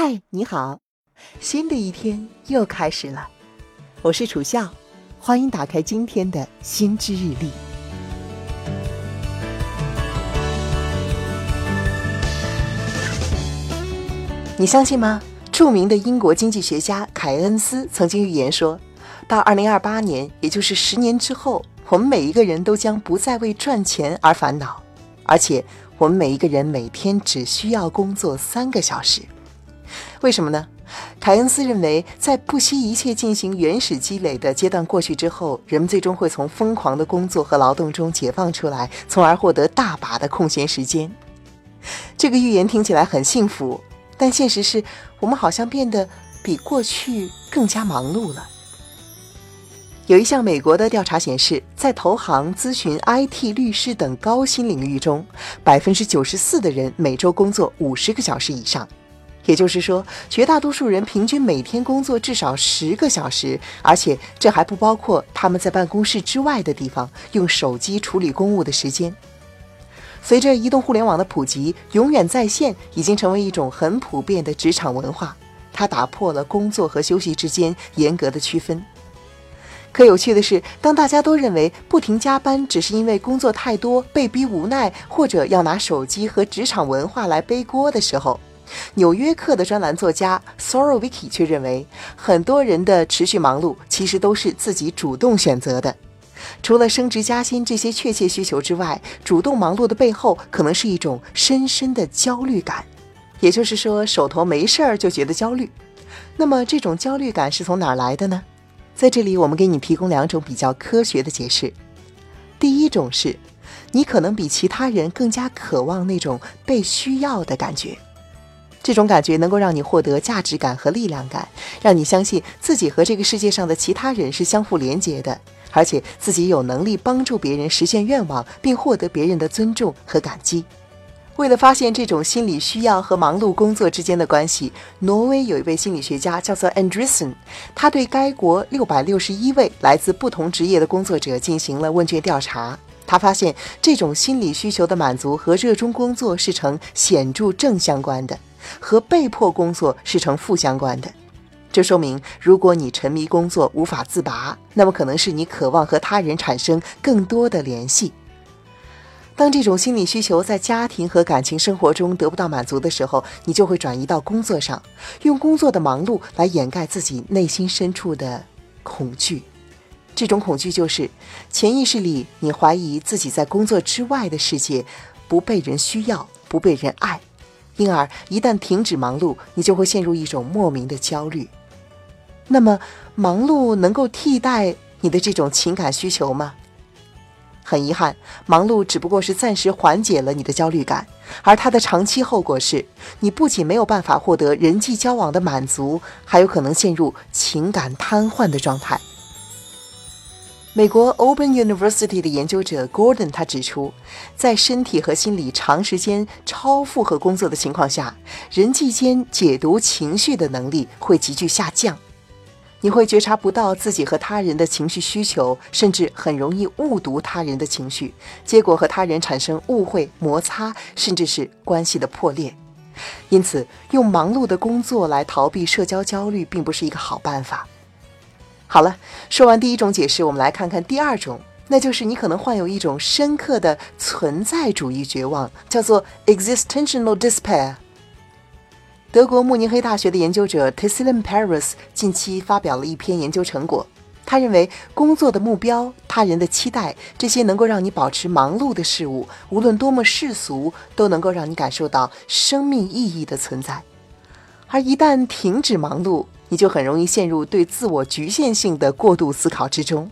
嗨，你好，新的一天又开始了，我是楚笑，欢迎打开今天的新之日历。你相信吗？著名的英国经济学家凯恩斯曾经预言说，到二零二八年，也就是十年之后，我们每一个人都将不再为赚钱而烦恼，而且我们每一个人每天只需要工作三个小时。为什么呢？凯恩斯认为，在不惜一切进行原始积累的阶段过去之后，人们最终会从疯狂的工作和劳动中解放出来，从而获得大把的空闲时间。这个预言听起来很幸福，但现实是我们好像变得比过去更加忙碌了。有一项美国的调查显示，在投行、咨询、IT、律师等高薪领域中，百分之九十四的人每周工作五十个小时以上。也就是说，绝大多数人平均每天工作至少十个小时，而且这还不包括他们在办公室之外的地方用手机处理公务的时间。随着移动互联网的普及，永远在线已经成为一种很普遍的职场文化，它打破了工作和休息之间严格的区分。可有趣的是，当大家都认为不停加班只是因为工作太多、被逼无奈，或者要拿手机和职场文化来背锅的时候，《纽约客》的专栏作家 Sorrow Vicky 却认为，很多人的持续忙碌其实都是自己主动选择的。除了升职加薪这些确切需求之外，主动忙碌的背后可能是一种深深的焦虑感，也就是说，手头没事儿就觉得焦虑。那么，这种焦虑感是从哪儿来的呢？在这里，我们给你提供两种比较科学的解释。第一种是，你可能比其他人更加渴望那种被需要的感觉。这种感觉能够让你获得价值感和力量感，让你相信自己和这个世界上的其他人是相互连结的，而且自己有能力帮助别人实现愿望，并获得别人的尊重和感激。为了发现这种心理需要和忙碌工作之间的关系，挪威有一位心理学家叫做 Andreessen，他对该国六百六十一位来自不同职业的工作者进行了问卷调查。他发现，这种心理需求的满足和热衷工作是成显著正相关的。和被迫工作是成负相关的，这说明如果你沉迷工作无法自拔，那么可能是你渴望和他人产生更多的联系。当这种心理需求在家庭和感情生活中得不到满足的时候，你就会转移到工作上，用工作的忙碌来掩盖自己内心深处的恐惧。这种恐惧就是潜意识里你怀疑自己在工作之外的世界不被人需要，不被人爱。因而，一旦停止忙碌，你就会陷入一种莫名的焦虑。那么，忙碌能够替代你的这种情感需求吗？很遗憾，忙碌只不过是暂时缓解了你的焦虑感，而它的长期后果是，你不仅没有办法获得人际交往的满足，还有可能陷入情感瘫痪的状态。美国 Open University 的研究者 Gordon 他指出，在身体和心理长时间超负荷工作的情况下，人际间解读情绪的能力会急剧下降。你会觉察不到自己和他人的情绪需求，甚至很容易误读他人的情绪，结果和他人产生误会、摩擦，甚至是关系的破裂。因此，用忙碌的工作来逃避社交焦虑，并不是一个好办法。好了，说完第一种解释，我们来看看第二种，那就是你可能患有一种深刻的存在主义绝望，叫做 existential despair。德国慕尼黑大学的研究者 t e s s i l m Paris 近期发表了一篇研究成果，他认为工作的目标、他人的期待这些能够让你保持忙碌的事物，无论多么世俗，都能够让你感受到生命意义的存在，而一旦停止忙碌，你就很容易陷入对自我局限性的过度思考之中，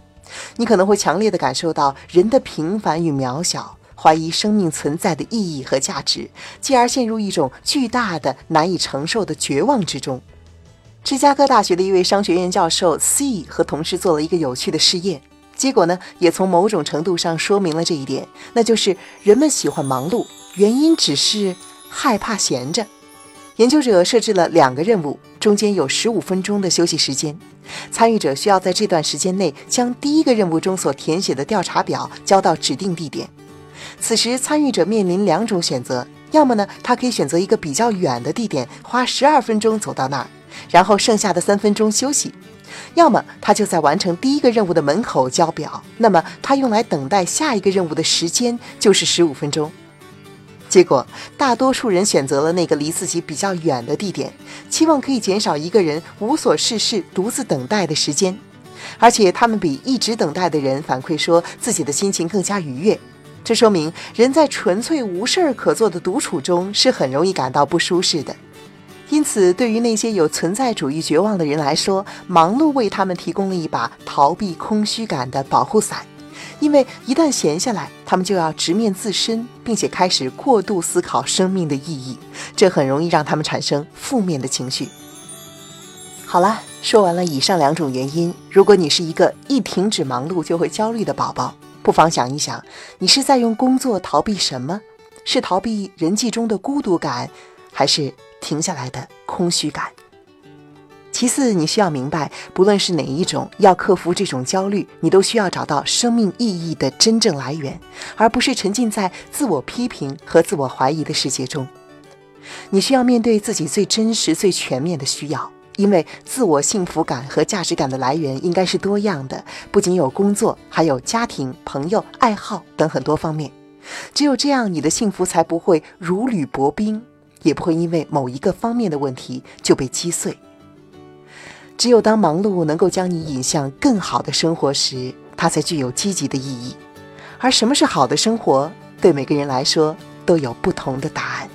你可能会强烈的感受到人的平凡与渺小，怀疑生命存在的意义和价值，继而陷入一种巨大的难以承受的绝望之中。芝加哥大学的一位商学院教授 C 和同事做了一个有趣的试验，结果呢，也从某种程度上说明了这一点，那就是人们喜欢忙碌，原因只是害怕闲着。研究者设置了两个任务。中间有十五分钟的休息时间，参与者需要在这段时间内将第一个任务中所填写的调查表交到指定地点。此时，参与者面临两种选择：要么呢，他可以选择一个比较远的地点，花十二分钟走到那儿，然后剩下的三分钟休息；要么他就在完成第一个任务的门口交表，那么他用来等待下一个任务的时间就是十五分钟。结果，大多数人选择了那个离自己比较远的地点，期望可以减少一个人无所事事、独自等待的时间。而且他们比一直等待的人反馈说自己的心情更加愉悦，这说明人在纯粹无事儿可做的独处中是很容易感到不舒适的。因此，对于那些有存在主义绝望的人来说，忙碌为他们提供了一把逃避空虚感的保护伞。因为一旦闲下来，他们就要直面自身，并且开始过度思考生命的意义，这很容易让他们产生负面的情绪。好了，说完了以上两种原因。如果你是一个一停止忙碌就会焦虑的宝宝，不妨想一想，你是在用工作逃避什么？是逃避人际中的孤独感，还是停下来的空虚感？其次，你需要明白，不论是哪一种，要克服这种焦虑，你都需要找到生命意义的真正来源，而不是沉浸在自我批评和自我怀疑的世界中。你需要面对自己最真实、最全面的需要。因为自我幸福感和价值感的来源应该是多样的，不仅有工作，还有家庭、朋友、爱好等很多方面。只有这样，你的幸福才不会如履薄冰，也不会因为某一个方面的问题就被击碎。只有当忙碌能够将你引向更好的生活时，它才具有积极的意义。而什么是好的生活，对每个人来说都有不同的答案。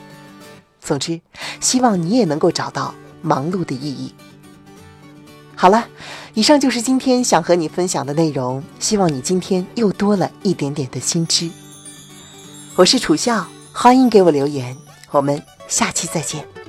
总之，希望你也能够找到。忙碌的意义。好了，以上就是今天想和你分享的内容。希望你今天又多了一点点的新知。我是楚笑，欢迎给我留言。我们下期再见。